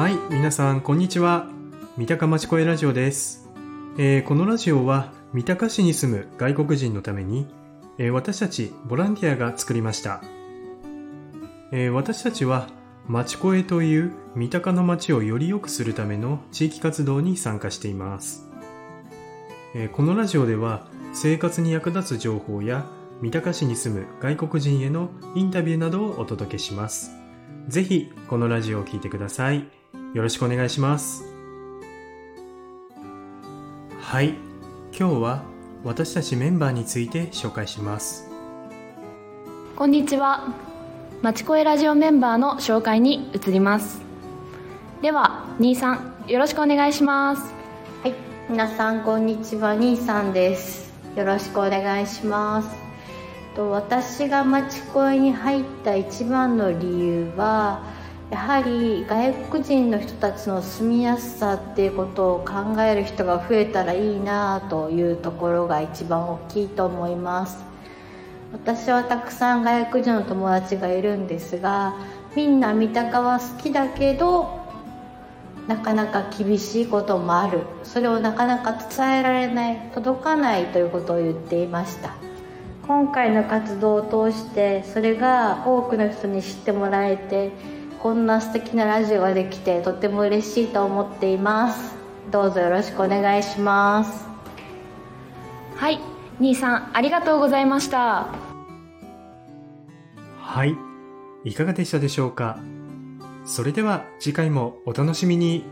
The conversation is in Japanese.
はい皆さんこんにちは。三鷹町声ラジオです、えーこのラジオは三鷹市に住む外国人のために、えー私たちボランティアが作りました、えー私たちは町声という三鷹の町をより良くするための地域活動に参加しています、えこのラジオでは生活に役立つ情報や三鷹市に住む外国人へのインタビューなどをお届けします。ぜひこのラジオを聴いてください。よろしくお願いしますはい今日は私たちメンバーについて紹介しますこんにちは。まちこえラジオメンバーの紹介に移ります。では、兄さん、よろしくお願いします。はい、皆さんこんにちは、兄さんです。よろしくお願いします。と私が町恋に入った一番の理由は、やはり外国人の人たちの住みやすさっていうことを考える人が増えたらいいなというところが一番大きいと思います。私はたくさん外国人の友達がいるんですが、みんな三鷹は好きだけどなかなか厳しいこともあるそれをなかなか伝えられない届かないということを言っていました今回の活動を通してそれが多くの人に知ってもらえてこんな素敵なラジオができてとても嬉しいと思っています。どうぞよろしくお願いします。はい、兄さん、ありがとうございました。はいいかがでしたでしょうか。それでは次回もお楽しみに